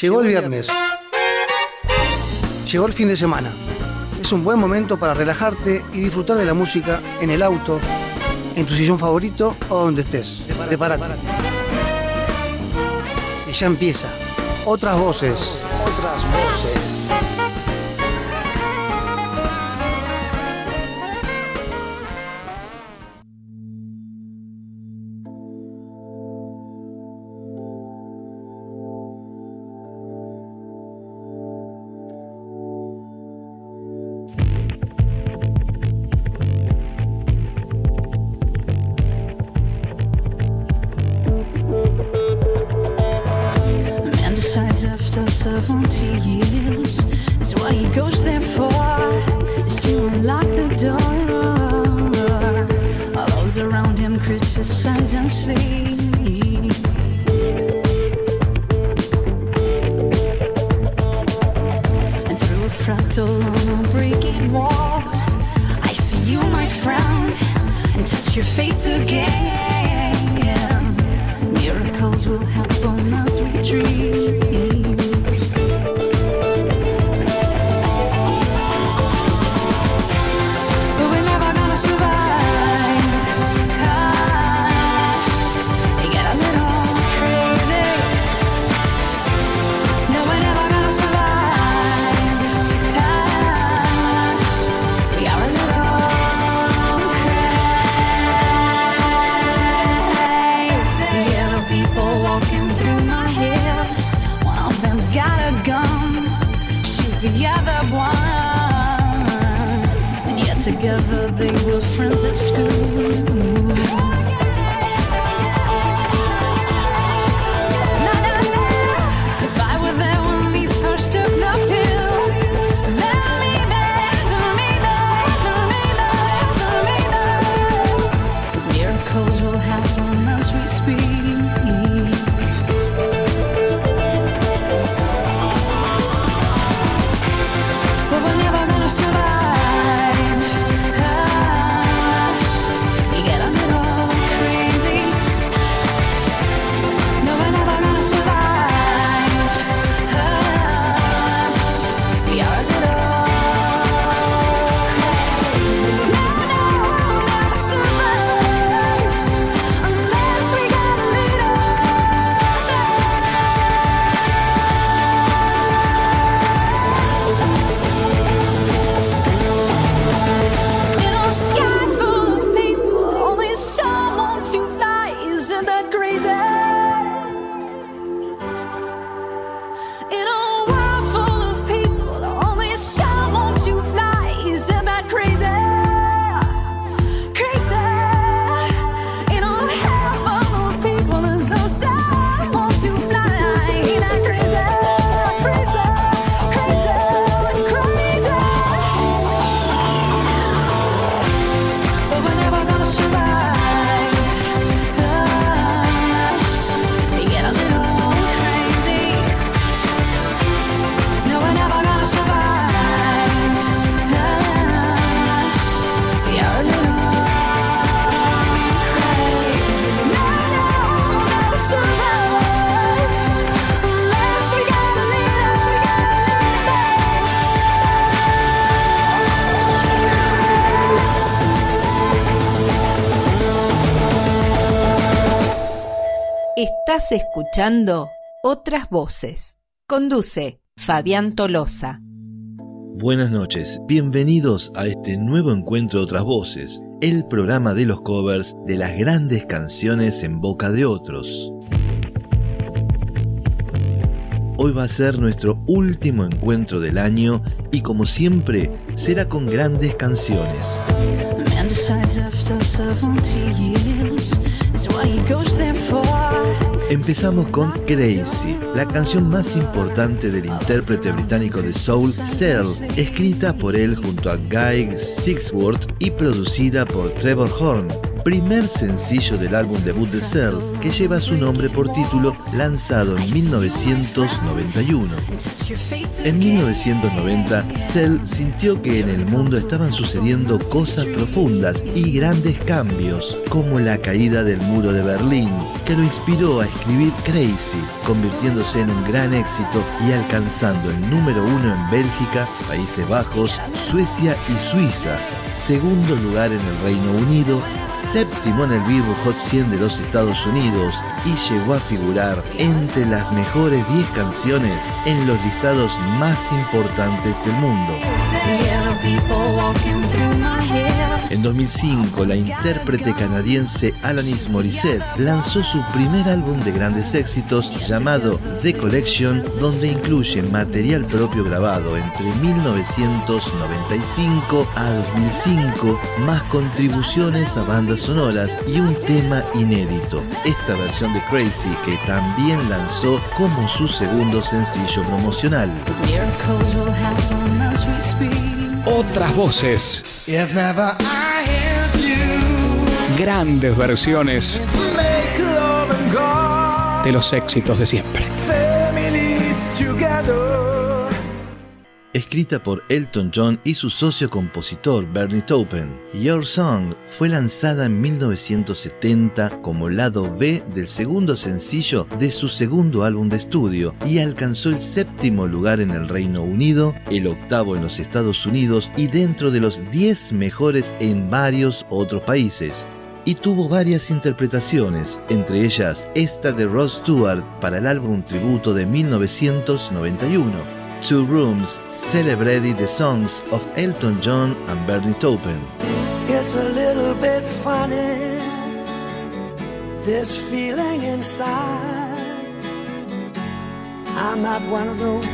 Llegó el viernes. Llegó el fin de semana. Es un buen momento para relajarte y disfrutar de la música en el auto, en tu sillón favorito o donde estés. Prepárate. Que ya empieza. Otras voces. Otras voces. Together they were friends at school. Escuchando Otras Voces. Conduce Fabián Tolosa. Buenas noches, bienvenidos a este nuevo encuentro de Otras Voces, el programa de los covers de las grandes canciones en boca de otros. Hoy va a ser nuestro último encuentro del año y como siempre será con grandes canciones. Man decides after 70 years is what he goes there for. Empezamos con Crazy, la canción más importante del intérprete británico de soul Cell, escrita por él junto a Guy Sixworth y producida por Trevor Horn. Primer sencillo del álbum debut de Cell, que lleva su nombre por título, lanzado en 1991. En 1990, Cell sintió que en el mundo estaban sucediendo cosas profundas y grandes cambios, como la caída del muro de Berlín, que lo inspiró a escribir Crazy, convirtiéndose en un gran éxito y alcanzando el número uno en Bélgica, Países Bajos, Suecia y Suiza, segundo lugar en el Reino Unido, séptimo en el Billboard Hot 100 de los Estados Unidos y llegó a figurar entre las mejores 10 canciones en los listados más importantes del mundo. En 2005, la intérprete canadiense Alanis Morissette lanzó su primer álbum de grandes éxitos llamado The Collection, donde incluye material propio grabado entre 1995 a 2005, más contribuciones a bandas sonoras y un tema inédito. Esta versión de Crazy que también lanzó como su segundo sencillo promocional. Otras voces. Grandes versiones de los éxitos de siempre. Escrita por Elton John y su socio compositor Bernie Taupin. Your Song fue lanzada en 1970 como lado B del segundo sencillo de su segundo álbum de estudio y alcanzó el séptimo lugar en el Reino Unido, el octavo en los Estados Unidos y dentro de los 10 mejores en varios otros países y tuvo varias interpretaciones, entre ellas esta de Rod Stewart para el álbum tributo de 1991. Two Rooms celebrated the songs of Elton John and Bernie Taupin. It's a little bit funny, this feeling inside. I'm not one of those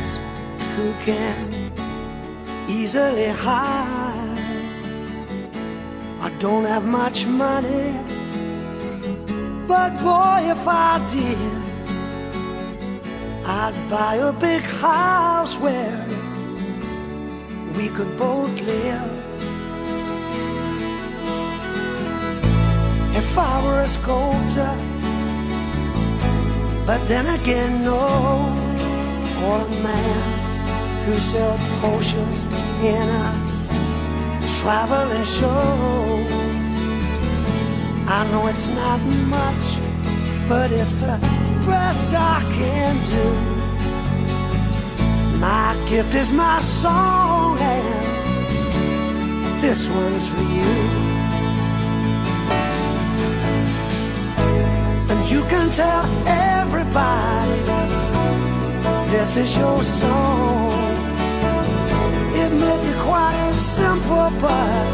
who can easily hide. I don't have much money, but boy, if I did. I'd buy a big house where we could both live. If I were a sculptor, but then again, no, or a man who sells potions in a traveling show. I know it's not much, but it's the best I can do. My gift is my song, and this one's for you. And you can tell everybody this is your song. It may be quite simple, but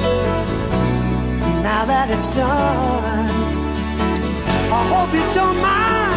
now that it's done, I hope you don't mind.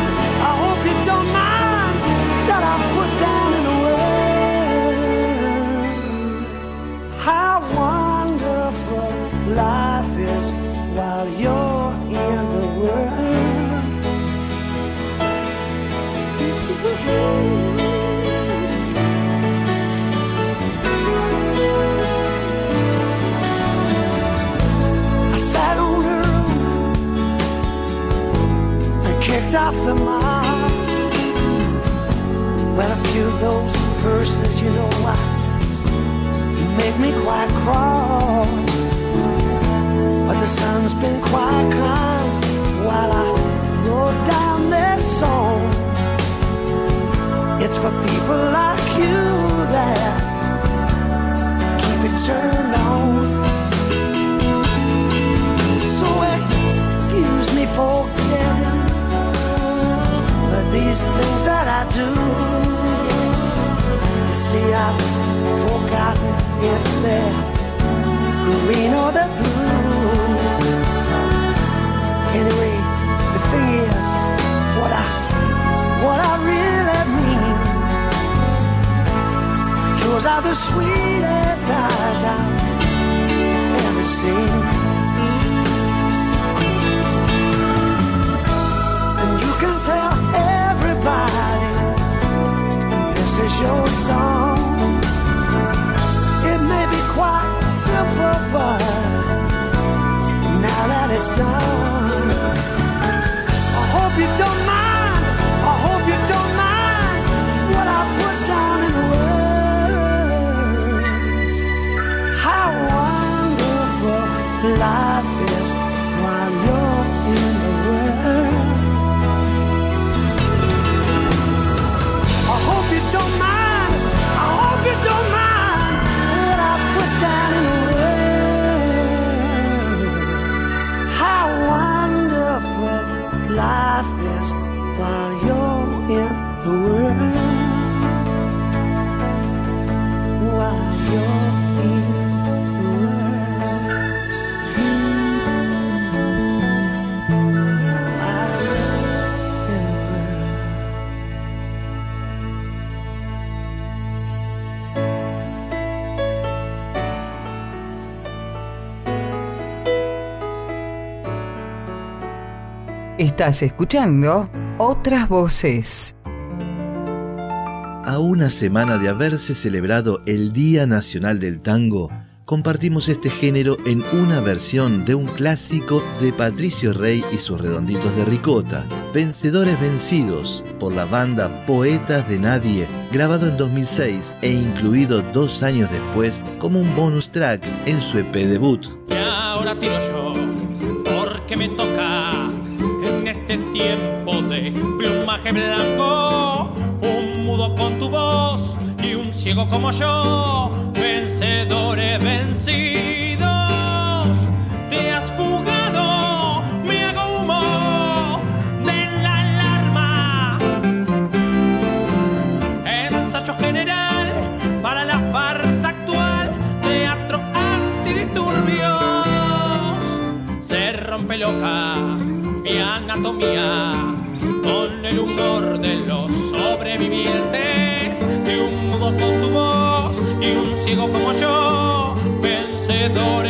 Off the moss. Well, a few of those verses, you know why, make me quite cross. But the sun's been quite kind while I wrote down this song. It's for people like you that keep it turned on. So excuse me for getting but these things that I do. You see, I've forgotten if they're green or they're blue. Anyway, the thing is, what I Yours are the sweetest eyes I've ever seen. And you can tell everybody this is your song. It may be quite simple, but now that it's done. I hope you don't mind. I hope you don't mind Estás escuchando Otras Voces. A una semana de haberse celebrado el Día Nacional del Tango, compartimos este género en una versión de un clásico de Patricio Rey y sus redonditos de ricota, Vencedores Vencidos, por la banda Poetas de Nadie, grabado en 2006 e incluido dos años después como un bonus track en su EP debut. Y ahora tiro yo, porque me toca en este tiempo de plumaje blanco. Un mudo con tu voz y un ciego como yo, vencedores vencidos. Te has fugado, me hago humo de la alarma. Ensayo general para la farsa actual, teatro antidisturbios. Se rompe loca mi anatomía con el humor de los sobrevivientes. Y un mudo con tu voz y un ciego como yo, vencedores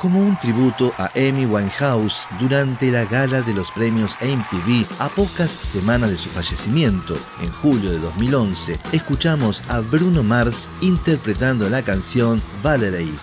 Como un tributo a Amy Winehouse durante la gala de los premios MTV a pocas semanas de su fallecimiento, en julio de 2011, escuchamos a Bruno Mars interpretando la canción Valerie.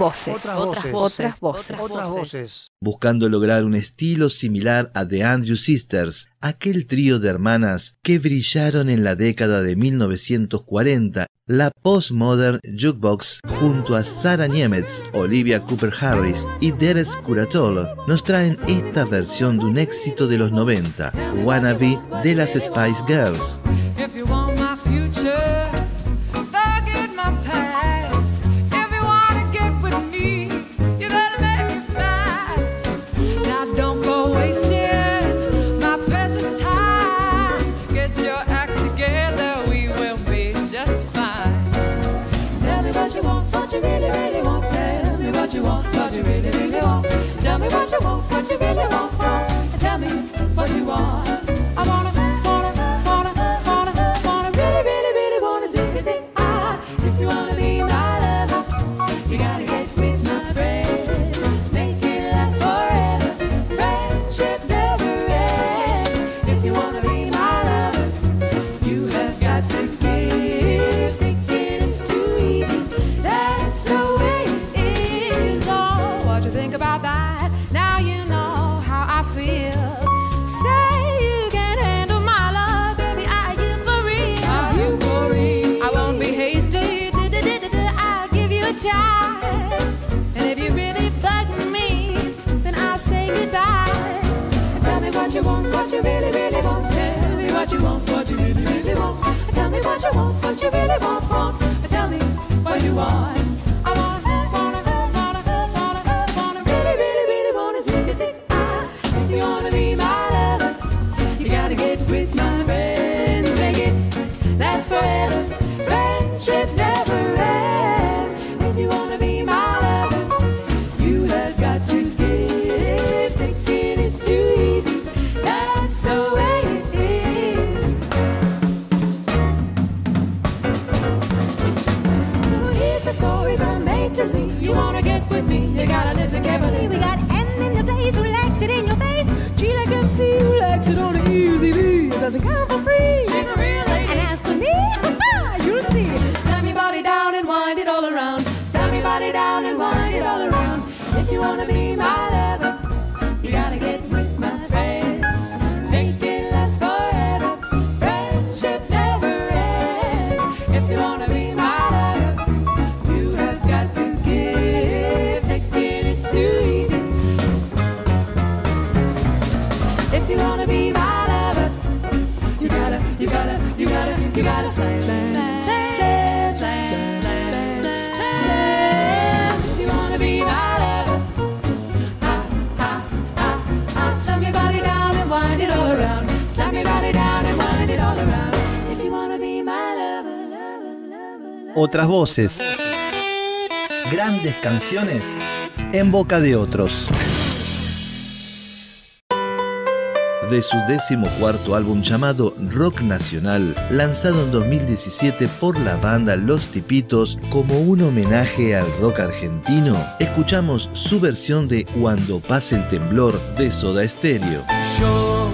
Otras, voces. Buscando lograr un estilo similar a The Andrew Sisters, aquel trío de hermanas que brillaron en la década de 1940, la postmodern jukebox junto a Sarah Niemetz, Olivia Cooper Harris y Deres Curatolo nos traen esta versión de un éxito de los 90, Wannabe de las Spice Girls. you really want? Tell me what you want. want what you really want, want. But tell me what you want. doesn't come for free. otras voces. Grandes canciones en boca de otros. De su décimo cuarto álbum llamado Rock Nacional, lanzado en 2017 por la banda Los Tipitos como un homenaje al rock argentino, escuchamos su versión de Cuando pase el temblor de Soda Stereo. Yo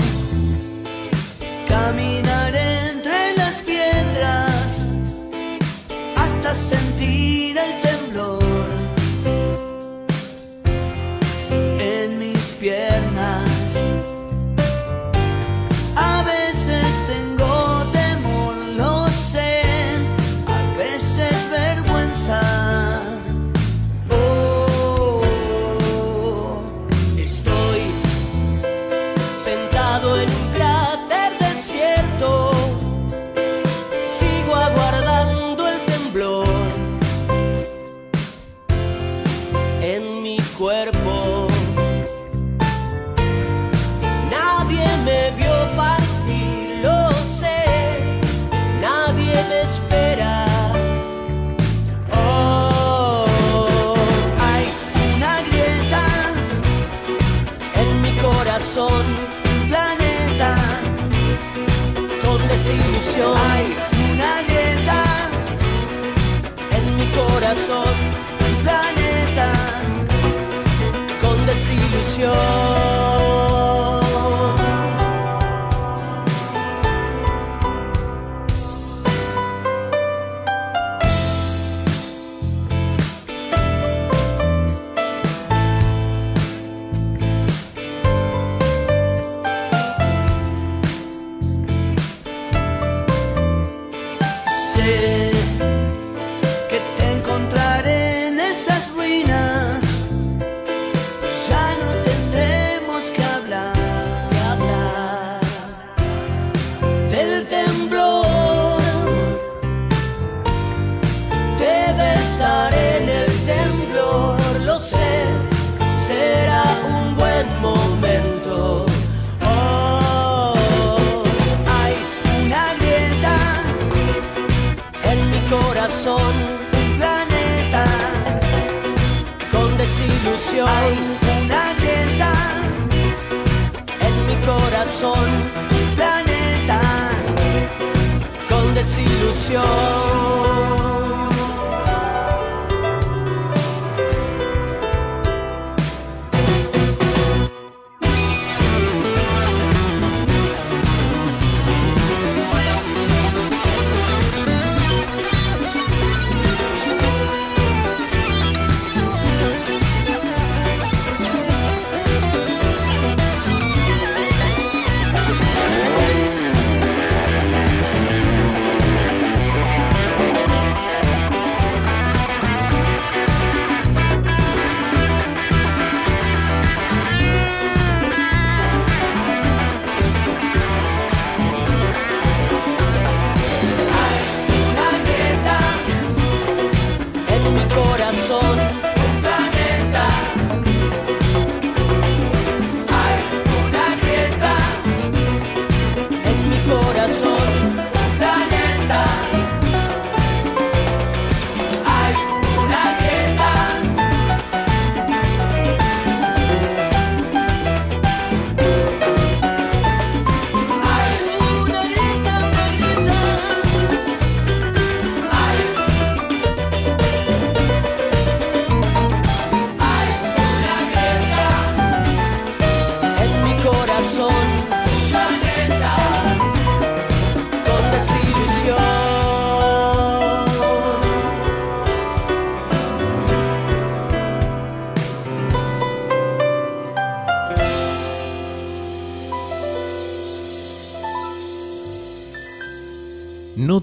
un planeta con desilusión. Hay una grieta en mi corazón, planeta con desilusión.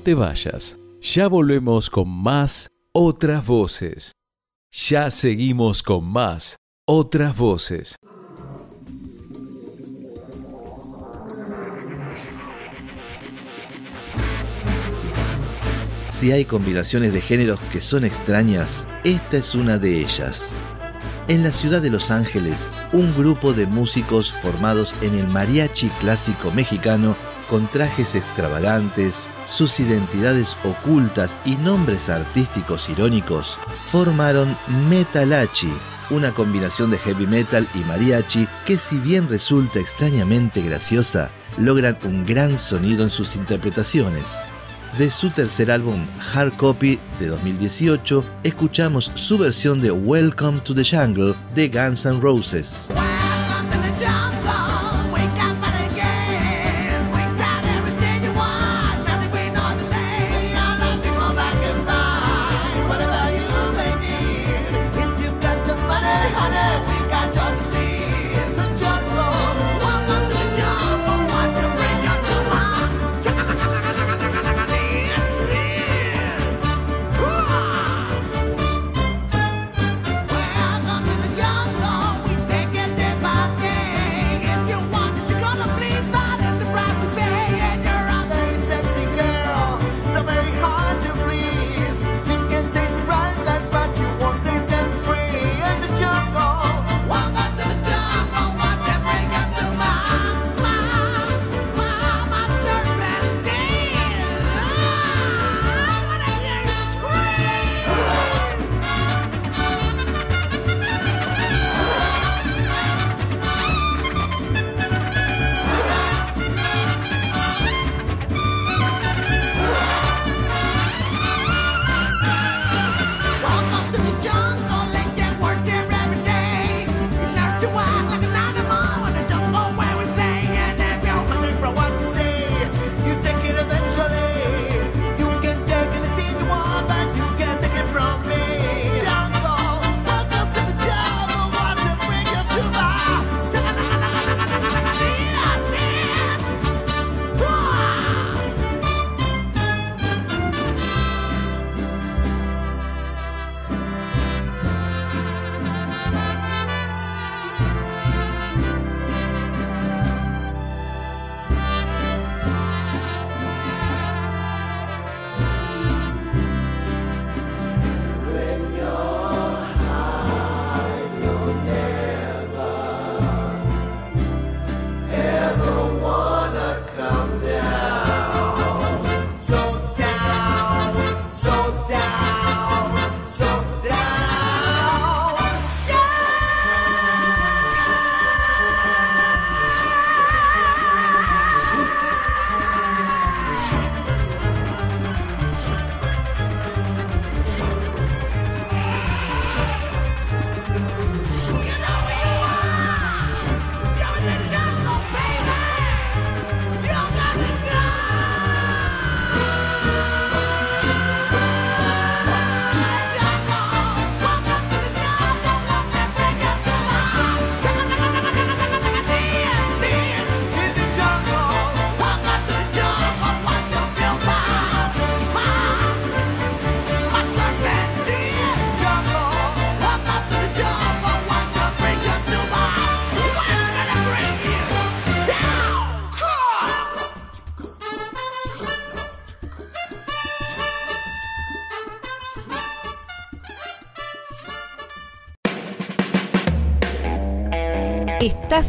Te vayas. Ya volvemos con más otras voces. Ya seguimos con más otras voces. Si hay combinaciones de géneros que son extrañas, esta es una de ellas. En la ciudad de Los Ángeles, un grupo de músicos formados en el mariachi clásico mexicano, con trajes extravagantes, sus identidades ocultas y nombres artísticos irónicos, formaron Metalachi, una combinación de heavy metal y mariachi que si bien resulta extrañamente graciosa, logran un gran sonido en sus interpretaciones. De su tercer álbum Hard Copy de 2018, escuchamos su versión de Welcome to the Jungle de Guns N' Roses.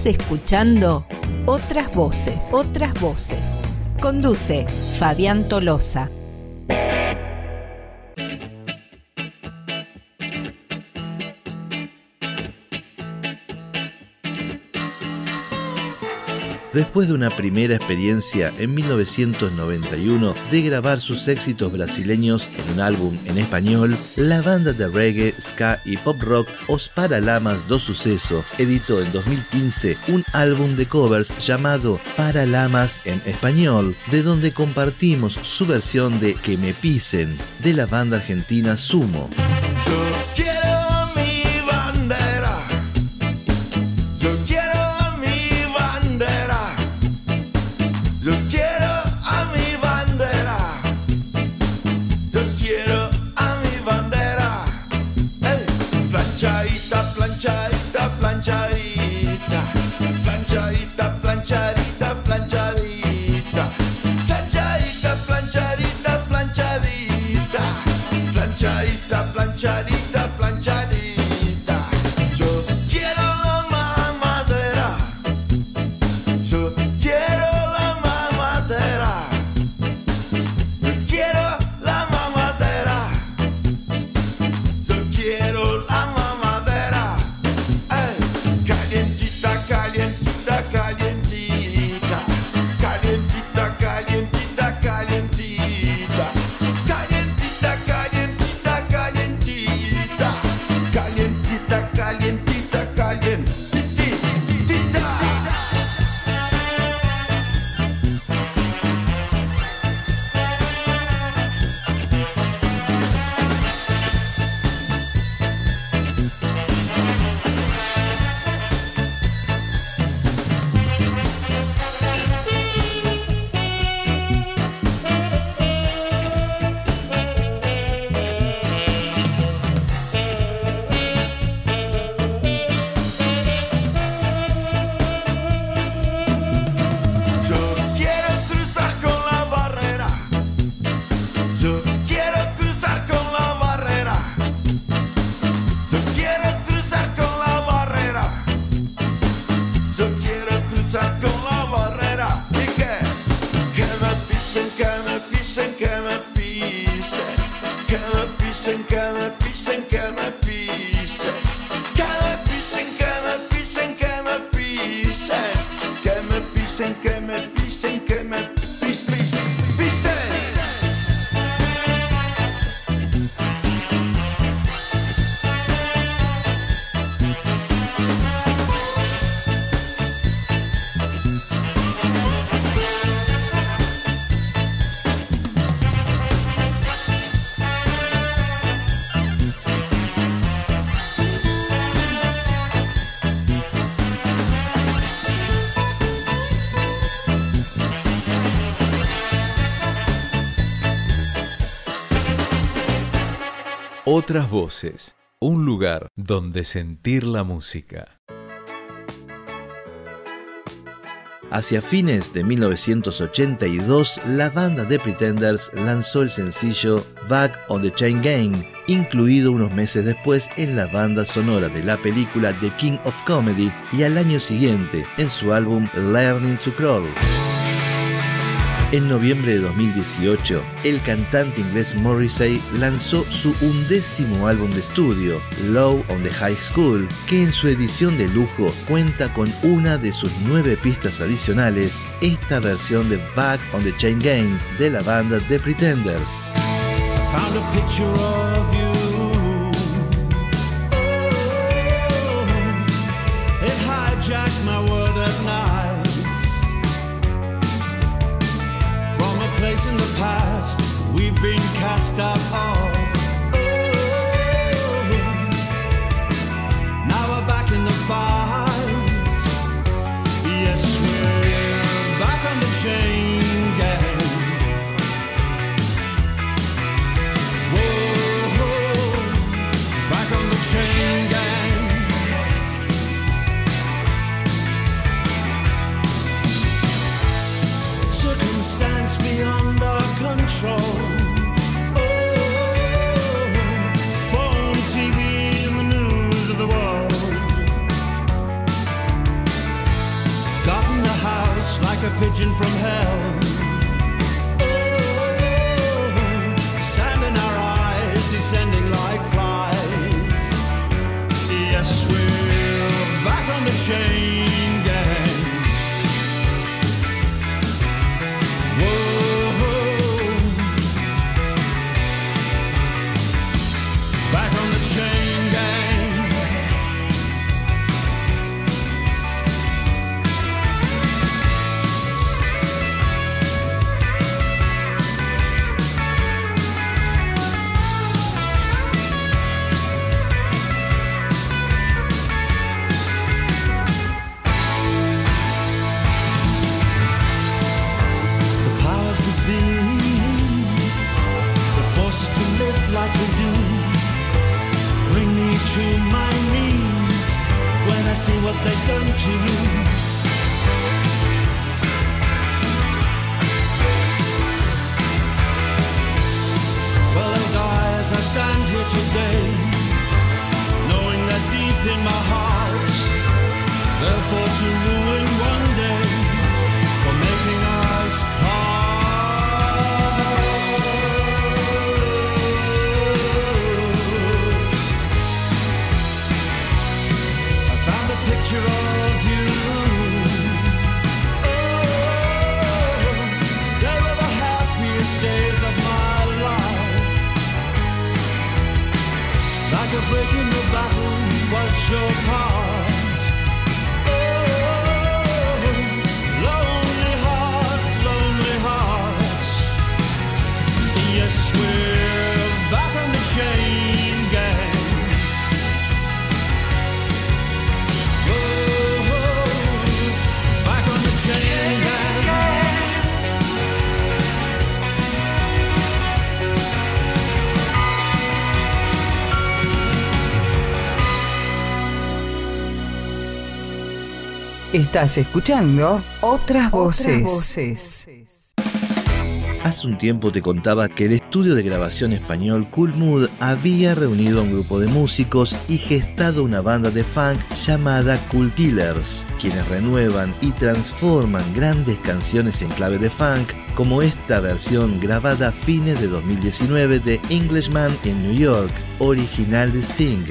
Escuchando Otras Voces, Otras Voces. Conduce Fabián Tolosa. Después de una primera experiencia en 1991 de grabar sus éxitos brasileños en un álbum en español, la banda de reggae, ska y pop rock Os Paralamas do Suceso editó en 2015 un álbum de covers llamado Paralamas en español, de donde compartimos su versión de Que me pisen de la banda argentina Sumo. Otras voces, un lugar donde sentir la música. Hacia fines de 1982, la banda de Pretenders lanzó el sencillo Back on the Chain Gang, incluido unos meses después en la banda sonora de la película The King of Comedy y al año siguiente en su álbum Learning to Crawl. En noviembre de 2018, el cantante inglés Morrissey lanzó su undécimo álbum de estudio, Low on the High School, que en su edición de lujo cuenta con una de sus nueve pistas adicionales, esta versión de Back on the Chain Gang de la banda The Pretenders. In the past we've been cast out of. Oh, now we're back in the fight. Yes, we're back on the chain gang. Whoa, back on the chain gang. Circumstance beyond the wall. Got in the house like a pigeon from hell. Oh, sand in our eyes, descending like flies. Yes, we're back on the chain. Estás escuchando Otras Voces. Hace un tiempo te contaba que el estudio de grabación español Cool Mood había reunido a un grupo de músicos y gestado una banda de funk llamada Cool Killers, quienes renuevan y transforman grandes canciones en clave de funk, como esta versión grabada a fines de 2019 de Englishman in New York, original de Sting.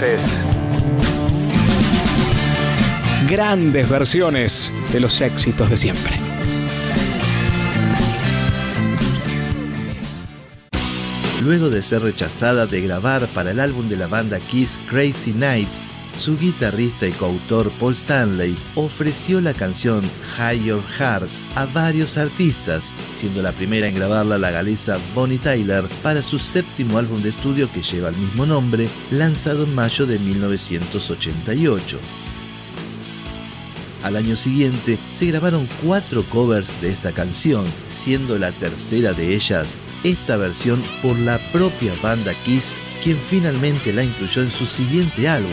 Voces. Grandes versiones de los éxitos de siempre. Luego de ser rechazada de grabar para el álbum de la banda Kiss Crazy Nights, su guitarrista y coautor Paul Stanley ofreció la canción High Your Heart a varios artistas, siendo la primera en grabarla la galesa Bonnie Tyler para su séptimo álbum de estudio que lleva el mismo nombre, lanzado en mayo de 1988. Al año siguiente se grabaron cuatro covers de esta canción, siendo la tercera de ellas esta versión por la propia banda Kiss, quien finalmente la incluyó en su siguiente álbum,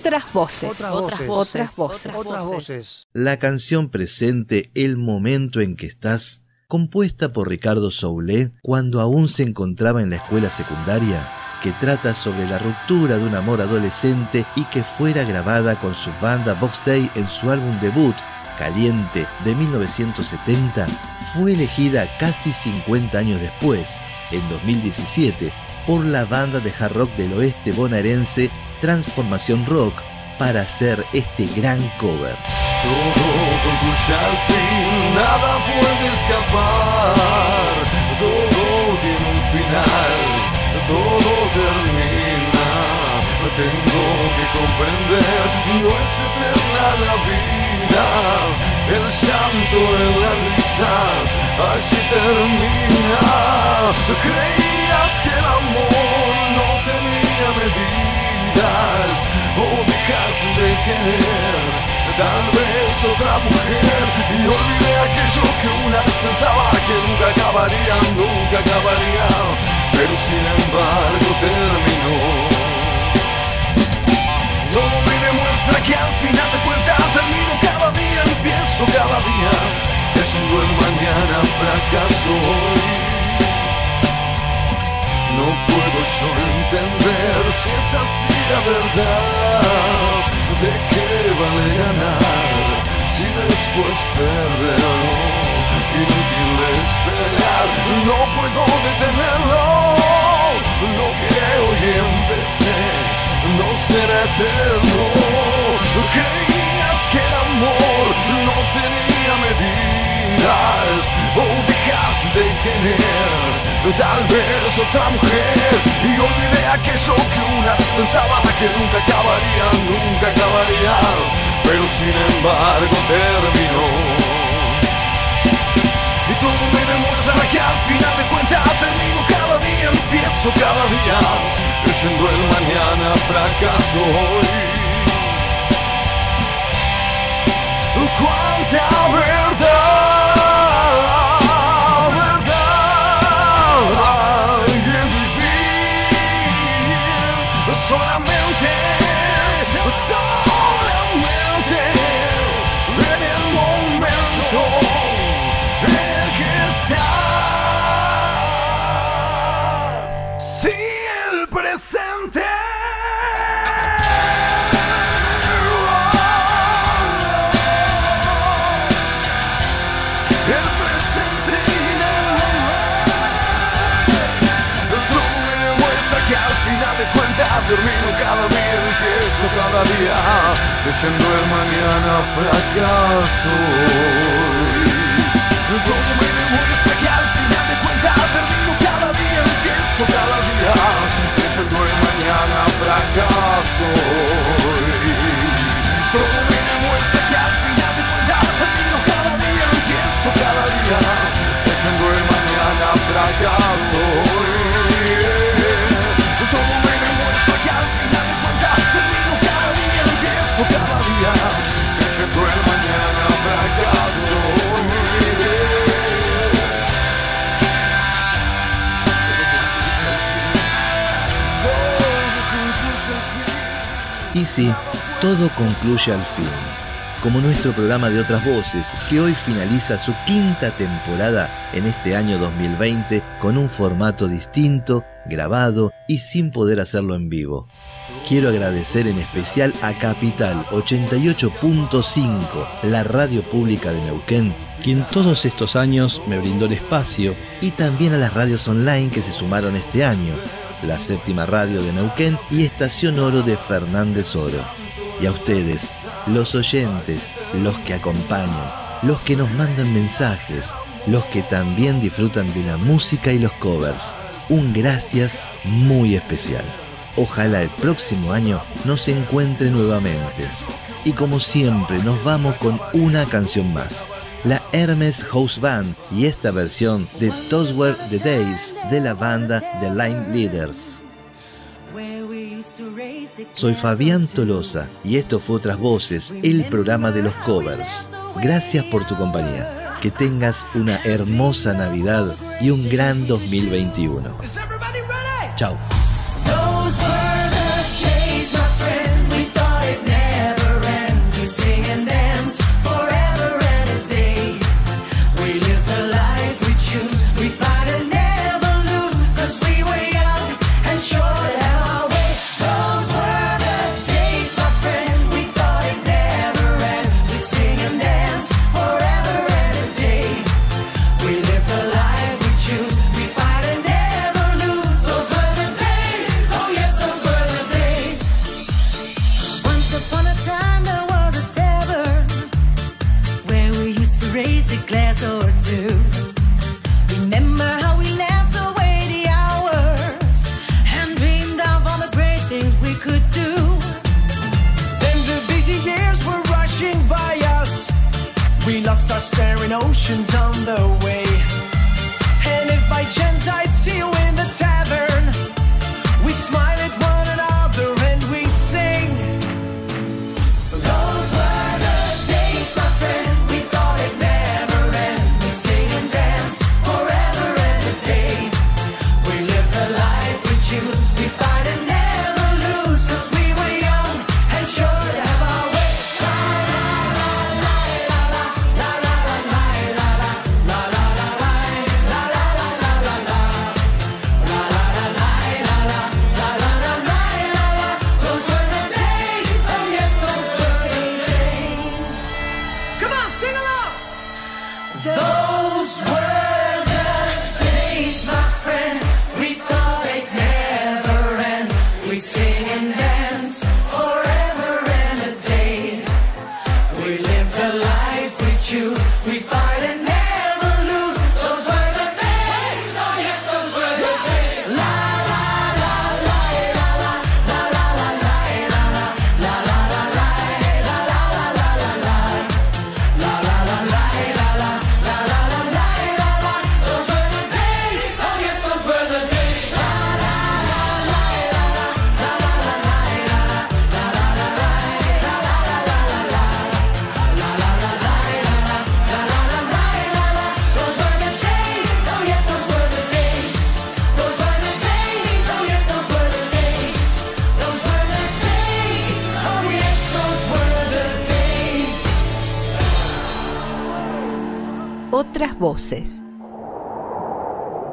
Otras voces. Otras voces. La canción presente El momento en que estás, compuesta por Ricardo Soule cuando aún se encontraba en la escuela secundaria, que trata sobre la ruptura de un amor adolescente y que fuera grabada con su banda Box Day en su álbum debut, Caliente, de 1970, fue elegida casi 50 años después, en 2017, por la banda de hard rock del oeste bonaerense Transformación Rock para hacer este gran cover. Todo concluye al fin, nada puede escapar, todo tiene un final, todo termina, tengo que comprender, no es eterna la vida, el llanto en la risa, así termina. Creí que el amor no tenía medidas o dejas de querer tal vez otra mujer y olvidé aquello que una vez pensaba que nunca acabaría, nunca acabaría, pero sin embargo terminó. No me demuestra que al final de cuentas termino cada día, empiezo cada día, es un buen mañana, fracaso. Entender si es así la verdad. ¿De qué vale ganar si después perderlo? Inútil esperar, no puedo detenerlo. Lo que hoy empecé no será eterno. Creías que el amor no tenía medidas o dejas de querer tal vez otra mujer y olvidé aquello que una vez pensaba que nunca acabaría, nunca acabaría, pero sin embargo terminó. Y todo me demuestra que al final de cuentas termino cada día, empiezo cada día, creyendo el mañana fracaso hoy. so cada día, creyendo el mañana fracaso. Todo concluye al fin, como nuestro programa de otras voces, que hoy finaliza su quinta temporada en este año 2020 con un formato distinto, grabado y sin poder hacerlo en vivo. Quiero agradecer en especial a Capital 88.5, la radio pública de Neuquén, quien todos estos años me brindó el espacio, y también a las radios online que se sumaron este año, la séptima radio de Neuquén y Estación Oro de Fernández Oro. Y a ustedes, los oyentes, los que acompañan, los que nos mandan mensajes, los que también disfrutan de la música y los covers. Un gracias muy especial. Ojalá el próximo año nos encuentre nuevamente. Y como siempre nos vamos con una canción más. La Hermes House Band y esta versión de Those Were the Days de la banda The Line Leaders. Soy Fabián Tolosa y esto fue Otras Voces, el programa de los covers. Gracias por tu compañía. Que tengas una hermosa Navidad y un gran 2021. Chao.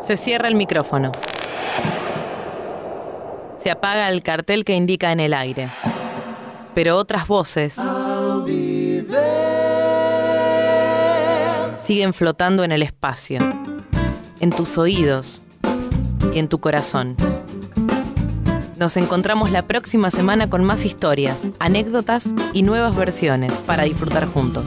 Se cierra el micrófono. Se apaga el cartel que indica en el aire. Pero otras voces siguen flotando en el espacio, en tus oídos y en tu corazón. Nos encontramos la próxima semana con más historias, anécdotas y nuevas versiones para disfrutar juntos.